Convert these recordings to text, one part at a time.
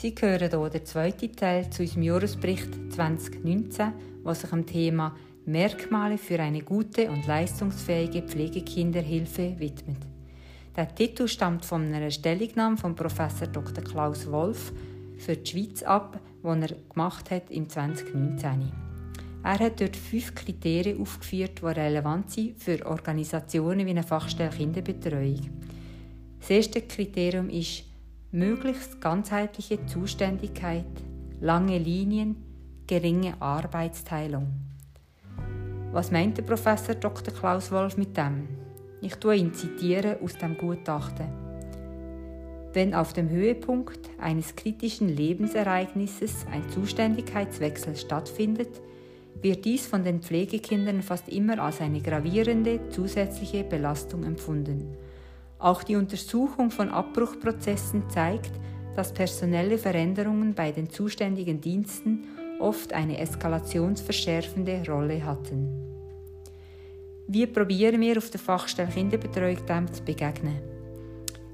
Sie hören hier den zweiten Teil zu unserem Jahresbericht 2019, was sich dem Thema Merkmale für eine gute und leistungsfähige Pflegekinderhilfe widmet. Der Titel stammt von einer Stellungnahme von Professor Dr. Klaus Wolf für die Schweiz ab, die er gemacht hat im 2019. Er hat dort fünf Kriterien aufgeführt, die relevant sind für Organisationen wie eine Fachstelle Kinderbetreuung. Das erste Kriterium ist möglichst ganzheitliche Zuständigkeit, lange Linien, geringe Arbeitsteilung. Was meint der Professor Dr. Klaus Wolf mit dem? Ich tue ihn zitieren aus dem Gutachten. Wenn auf dem Höhepunkt eines kritischen Lebensereignisses ein Zuständigkeitswechsel stattfindet, wird dies von den Pflegekindern fast immer als eine gravierende zusätzliche Belastung empfunden auch die Untersuchung von Abbruchprozessen zeigt, dass personelle Veränderungen bei den zuständigen Diensten oft eine eskalationsverschärfende Rolle hatten. Wie probieren wir auf der Fachstelle Kinderbetreuung dem zu begegnen?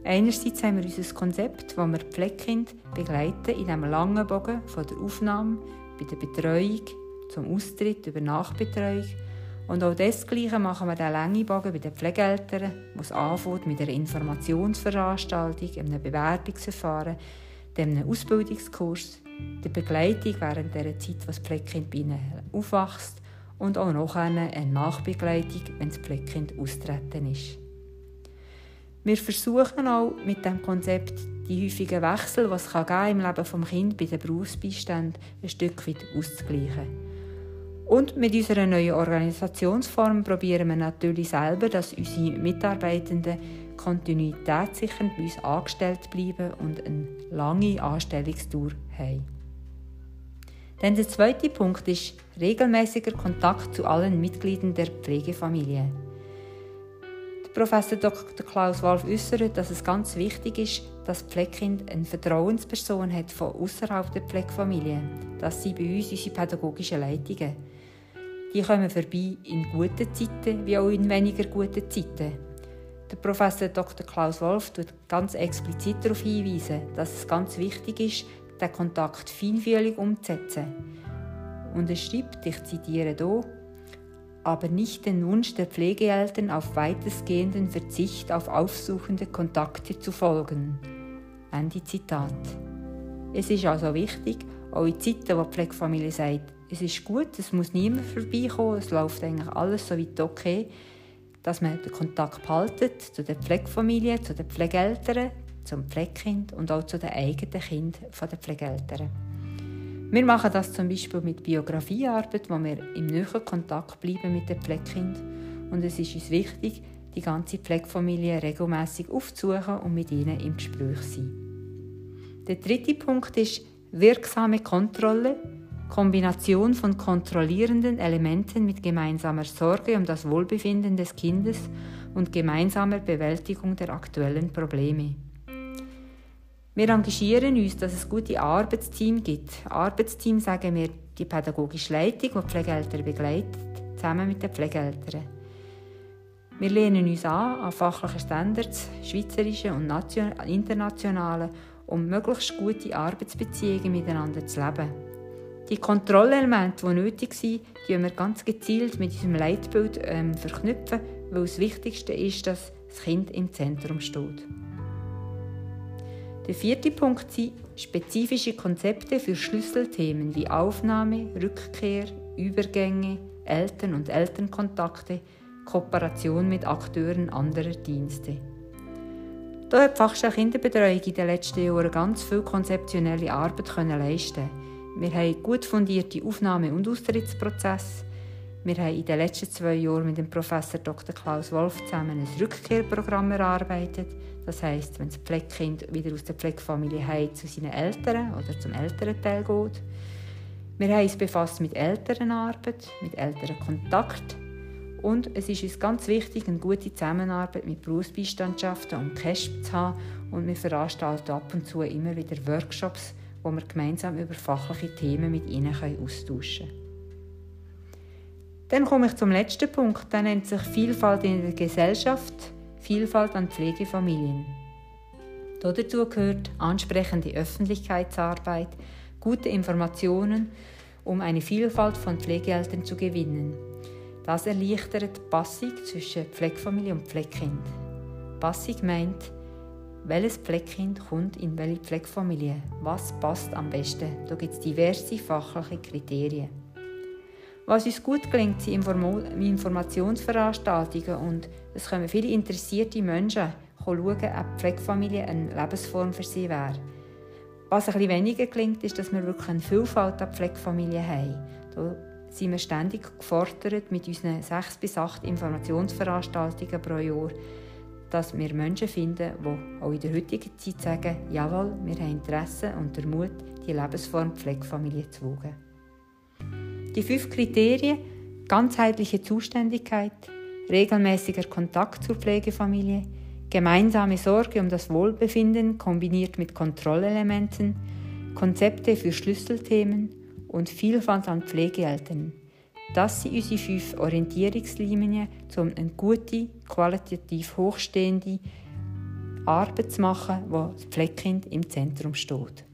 Einerseits haben wir unser Konzept, wo wir Pflegekind begleiten in einem langen Bogen von der Aufnahme bei der Betreuung zum Austritt über Nachbetreuung und auch das Gleiche machen wir den Längebogen bei den Pflegeeltern, wo es anfängt mit einer Informationsveranstaltung, einem Bewerbungsverfahren, einem Ausbildungskurs, der Begleitung während der Zeit, wo das Pflegekind bei ihnen aufwächst und auch noch eine Nachbegleitung, wenn das Pflegekind austreten ist. Wir versuchen auch mit dem Konzept die häufigen Wechsel, was es im Leben des Kindes bei den Berufsbeiständen ein Stück weit auszugleichen. Und mit unserer neuen Organisationsform probieren wir natürlich selber, dass unsere Mitarbeitenden kontinuitätssichernd bei uns angestellt bleiben und eine lange Anstellungsdauer haben. Dann der zweite Punkt ist regelmäßiger Kontakt zu allen Mitgliedern der Pflegefamilie. Der Professor Dr. Klaus Wolf äußert, dass es ganz wichtig ist, dass das Pflegekind eine Vertrauensperson hat von außerhalb der Pflegefamilie. Das sind bei uns unsere pädagogischen Leitungen. Die kommen vorbei in guten Zeiten wie auch in weniger guten Zeiten. Der Professor Dr. Klaus Wolf tut ganz explizit darauf hinweisen, dass es ganz wichtig ist, den Kontakt feinfühlig umzusetzen. Und er schreibt, ich zitiere hier, aber nicht den Wunsch der Pflegeeltern auf weitestgehenden Verzicht auf aufsuchende Kontakte zu folgen. Ende Zitat. Es ist also wichtig, auch in Zeiten, wo die Pflegefamilie sagt, es ist gut, es muss niemand vorbeikommen, es läuft eigentlich alles so weit okay, dass man den Kontakt behaltet zu der Pflegefamilie, zu den Pflegeeltern, zum Pflegekind und auch zu den eigenen Kindern der Pflegeeltern. Wir machen das zum Beispiel mit Biografiearbeit, wo wir im näheren Kontakt bleiben mit dem Pflegekind und es ist uns wichtig, die ganze Pflegefamilie regelmäßig aufzusuchen und mit ihnen im Gespräch zu sein. Der dritte Punkt ist wirksame Kontrolle Kombination von kontrollierenden Elementen mit gemeinsamer Sorge um das Wohlbefinden des Kindes und gemeinsamer Bewältigung der aktuellen Probleme. Wir engagieren uns, dass es gute Arbeitsteams gibt. Arbeitsteam sagen wir die pädagogische Leitung, die Pflegeeltern begleitet, zusammen mit den Pflegeeltern. Wir lehnen uns an an fachliche Standards, schweizerische und internationale, um möglichst gute Arbeitsbeziehungen miteinander zu leben. Die Kontrollelemente, die nötig sind, die wir ganz gezielt mit diesem Leitbild ähm, verknüpfen, weil das Wichtigste ist, dass das Kind im Zentrum steht. Der vierte Punkt sind spezifische Konzepte für Schlüsselthemen wie Aufnahme, Rückkehr, Übergänge, Eltern- und Elternkontakte, Kooperation mit Akteuren anderer Dienste. Da hat die Fachstelle Kinderbetreuung in den letzten Jahren ganz viel konzeptionelle Arbeit leisten wir haben gut fundierte Aufnahme- und Austrittsprozesse. Wir haben in den letzten zwei Jahren mit dem Professor Dr. Klaus Wolf zusammen ein Rückkehrprogramm erarbeitet. Das heißt, wenn das Pflegekind wieder aus der Pflegefamilie heim zu seinen Eltern oder zum Elternteil geht. Wir haben uns befasst mit Elternarbeit, mit Elternkontakt und es ist uns ganz wichtig, eine gute Zusammenarbeit mit Berufsbeistandschaften und CASP zu haben und wir veranstalten ab und zu immer wieder Workshops wo wir gemeinsam über fachliche Themen mit ihnen austauschen können. Dann komme ich zum letzten Punkt, der nennt sich Vielfalt in der Gesellschaft, Vielfalt an Pflegefamilien. Dazu gehört ansprechende Öffentlichkeitsarbeit, gute Informationen, um eine Vielfalt von Pflegeeltern zu gewinnen. Das erleichtert Passig zwischen Pflegefamilie und Pflegekind. Passig meint, welches Pflegekind kommt in welche Pflegefamilie, was passt am besten. Da gibt es diverse fachliche Kriterien. Was uns gut gelingt, sind Informationsveranstaltungen und es kommen viele interessierte Menschen schauen, ob die Pflegefamilie eine Lebensform für sie wäre. Was ein bisschen weniger gelingt, ist, dass wir wirklich eine Vielfalt an Pflegefamilien haben. Da sind wir ständig gefordert mit unseren sechs bis acht Informationsveranstaltungen pro Jahr, dass wir Menschen finden, die auch in der heutigen Zeit sagen, jawohl, wir haben Interesse und den Mut, die Lebensform Pflegefamilie zu wagen. Die fünf Kriterien ganzheitliche Zuständigkeit, regelmäßiger Kontakt zur Pflegefamilie, gemeinsame Sorge um das Wohlbefinden kombiniert mit Kontrollelementen, Konzepte für Schlüsselthemen und Vielfalt an Pflegeeltern. Das sind unsere fünf Orientierungslinien, um eine gute, qualitativ hochstehende Arbeit zu machen, wo das Pflegekind im Zentrum steht.